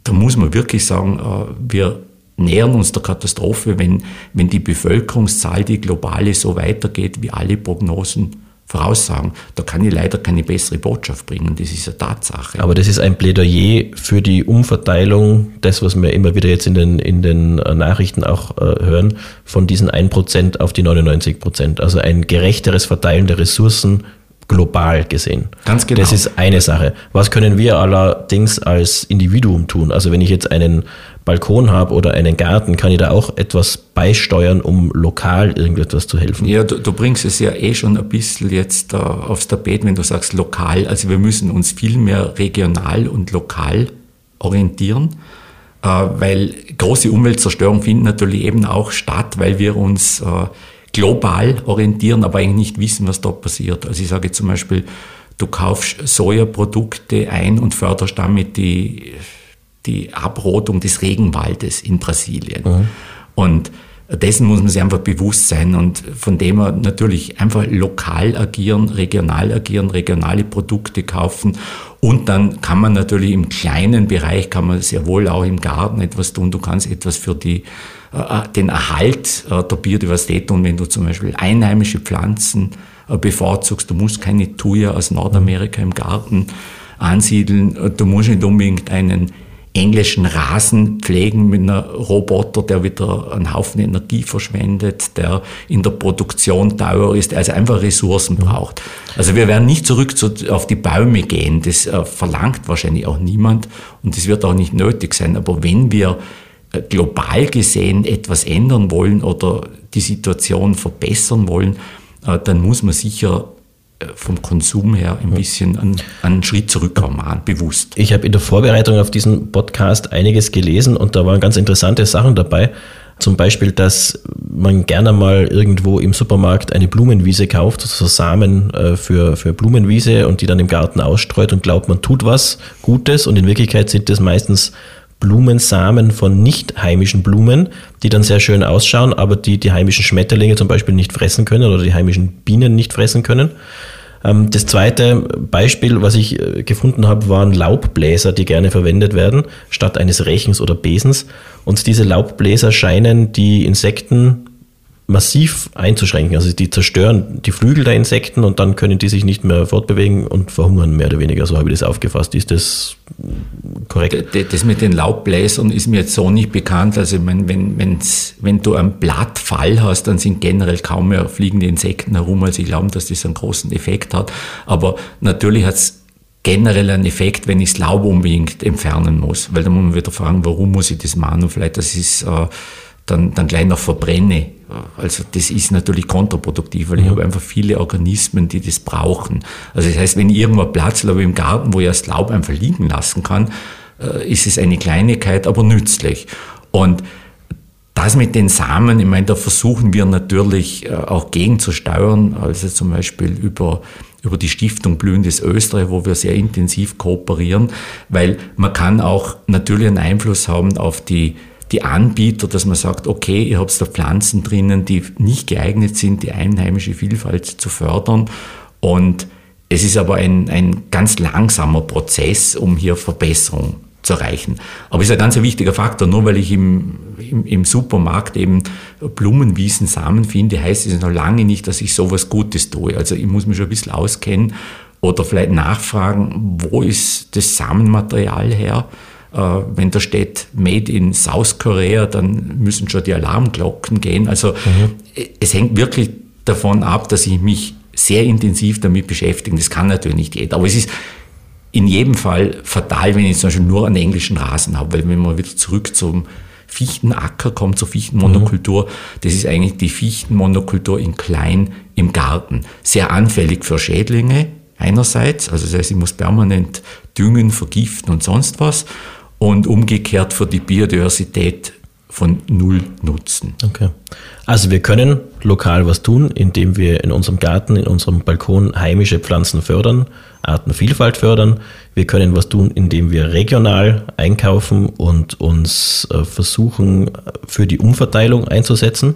da muss man wirklich sagen, äh, wir nähern uns der Katastrophe, wenn, wenn die Bevölkerungszahl, die globale, so weitergeht, wie alle Prognosen voraussagen. Da kann ich leider keine bessere Botschaft bringen. Das ist eine Tatsache. Aber das ist ein Plädoyer für die Umverteilung, das, was wir immer wieder jetzt in den, in den Nachrichten auch äh, hören, von diesen 1% auf die 99%. Also ein gerechteres Verteilen der Ressourcen global gesehen. Ganz genau. Das ist eine Sache. Was können wir allerdings als Individuum tun? Also wenn ich jetzt einen Balkon habe oder einen Garten, kann ich da auch etwas beisteuern, um lokal irgendetwas zu helfen? Ja, du, du bringst es ja eh schon ein bisschen jetzt uh, aufs Tapet, wenn du sagst lokal. Also wir müssen uns viel mehr regional und lokal orientieren, uh, weil große Umweltzerstörung findet natürlich eben auch statt, weil wir uns uh, global orientieren, aber eigentlich nicht wissen, was da passiert. Also ich sage zum Beispiel, du kaufst Sojaprodukte ein und förderst damit die, die Abrotung des Regenwaldes in Brasilien. Mhm. Und dessen muss man sich einfach bewusst sein und von dem her natürlich einfach lokal agieren, regional agieren, regionale Produkte kaufen und dann kann man natürlich im kleinen Bereich, kann man sehr wohl auch im Garten etwas tun. Du kannst etwas für die äh, den Erhalt äh, der Biodiversität tun, wenn du zum Beispiel einheimische Pflanzen äh, bevorzugst. Du musst keine Thuja aus Nordamerika im Garten ansiedeln. Du musst nicht unbedingt einen englischen Rasen pflegen mit einem Roboter, der wieder einen Haufen Energie verschwendet, der in der Produktion teuer ist, der also einfach Ressourcen braucht. Also wir werden nicht zurück zu, auf die Bäume gehen, das verlangt wahrscheinlich auch niemand und das wird auch nicht nötig sein. Aber wenn wir äh, global gesehen etwas ändern wollen oder die Situation verbessern wollen, äh, dann muss man sicher äh, vom Konsum her ein bisschen einen, einen Schritt zurückkommen, bewusst. Ich habe in der Vorbereitung auf diesen Podcast einiges gelesen und da waren ganz interessante Sachen dabei. Zum Beispiel, dass man gerne mal irgendwo im Supermarkt eine Blumenwiese kauft, also Samen für, für Blumenwiese und die dann im Garten ausstreut und glaubt, man tut was Gutes und in Wirklichkeit sind das meistens Blumensamen von nicht heimischen Blumen, die dann sehr schön ausschauen, aber die die heimischen Schmetterlinge zum Beispiel nicht fressen können oder die heimischen Bienen nicht fressen können. Ähm, das zweite Beispiel, was ich äh, gefunden habe, waren Laubbläser, die gerne verwendet werden, statt eines Rechens oder Besens. Und diese Laubbläser scheinen die Insekten massiv einzuschränken. Also die zerstören die Flügel der Insekten und dann können die sich nicht mehr fortbewegen und verhungern mehr oder weniger. So habe ich das aufgefasst. Ist das korrekt? Das mit den Laubbläsern ist mir jetzt so nicht bekannt. Also ich meine, wenn, wenn's, wenn du einen Blattfall hast, dann sind generell kaum mehr fliegende Insekten herum. Also ich glaube, dass das einen großen Effekt hat. Aber natürlich hat es generell einen Effekt, wenn ich das Laub unbedingt entfernen muss. Weil dann muss man wieder fragen, warum muss ich das machen? Und vielleicht das ist... Äh, dann, dann gleich noch verbrenne. Also das ist natürlich kontraproduktiv, weil ich mhm. habe einfach viele Organismen, die das brauchen. Also das heißt, wenn ich irgendwo Platz habe im Garten, wo ich das Laub einfach liegen lassen kann, äh, ist es eine Kleinigkeit, aber nützlich. Und das mit den Samen, ich meine, da versuchen wir natürlich äh, auch gegenzusteuern, also zum Beispiel über, über die Stiftung Blühendes Österreich, wo wir sehr intensiv kooperieren, weil man kann auch natürlich einen Einfluss haben auf die die Anbieter, dass man sagt, okay, ihr habt da Pflanzen drinnen, die nicht geeignet sind, die einheimische Vielfalt zu fördern. Und es ist aber ein, ein ganz langsamer Prozess, um hier Verbesserung zu erreichen. Aber es ist ein ganz wichtiger Faktor. Nur weil ich im, im, im Supermarkt eben Blumenwiesen, Samen finde, heißt es noch lange nicht, dass ich sowas Gutes tue. Also ich muss mich schon ein bisschen auskennen oder vielleicht nachfragen, wo ist das Samenmaterial her? Äh, wenn da steht Made in South Korea, dann müssen schon die Alarmglocken gehen. Also mhm. es hängt wirklich davon ab, dass ich mich sehr intensiv damit beschäftige. Das kann natürlich nicht jeder. Aber es ist in jedem Fall fatal, wenn ich zum Beispiel nur einen englischen Rasen habe, weil wenn man wieder zurück zum Fichtenacker kommt, zur Fichtenmonokultur, mhm. das ist eigentlich die Fichtenmonokultur in klein im Garten. Sehr anfällig für Schädlinge einerseits, also das heißt, ich muss permanent düngen, vergiften und sonst was und umgekehrt für die Biodiversität von null Nutzen. Okay. Also wir können lokal was tun, indem wir in unserem Garten, in unserem Balkon heimische Pflanzen fördern, Artenvielfalt fördern. Wir können was tun, indem wir regional einkaufen und uns äh, versuchen, für die Umverteilung einzusetzen.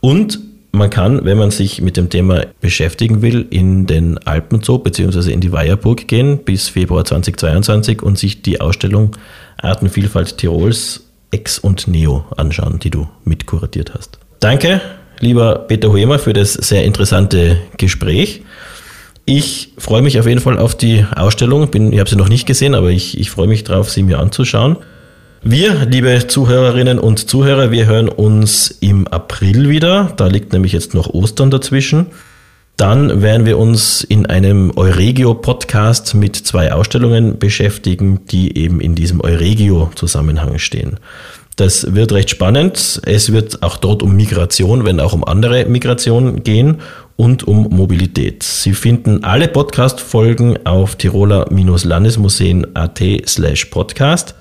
Und man kann, wenn man sich mit dem Thema beschäftigen will, in den Alpenzoo bzw. in die Weierburg gehen bis Februar 2022 und sich die Ausstellung Artenvielfalt Tirols Ex und Neo anschauen, die du mitkuratiert hast. Danke, lieber Peter Hoemer, für das sehr interessante Gespräch. Ich freue mich auf jeden Fall auf die Ausstellung. Bin, ich habe sie noch nicht gesehen, aber ich, ich freue mich darauf, sie mir anzuschauen. Wir, liebe Zuhörerinnen und Zuhörer, wir hören uns im April wieder. Da liegt nämlich jetzt noch Ostern dazwischen. Dann werden wir uns in einem Euregio-Podcast mit zwei Ausstellungen beschäftigen, die eben in diesem Euregio-Zusammenhang stehen. Das wird recht spannend. Es wird auch dort um Migration, wenn auch um andere Migration gehen und um Mobilität. Sie finden alle Podcast-Folgen auf tiroler-landesmuseen.at slash podcast.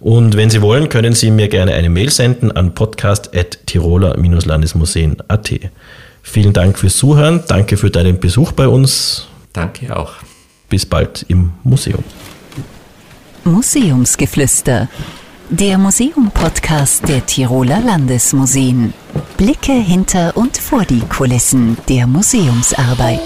Und wenn Sie wollen, können Sie mir gerne eine Mail senden an podcast.tiroler-landesmuseen.at. Vielen Dank fürs Zuhören. Danke für deinen Besuch bei uns. Danke auch. Bis bald im Museum. Museumsgeflüster. Der Museum-Podcast der Tiroler Landesmuseen. Blicke hinter und vor die Kulissen der Museumsarbeit.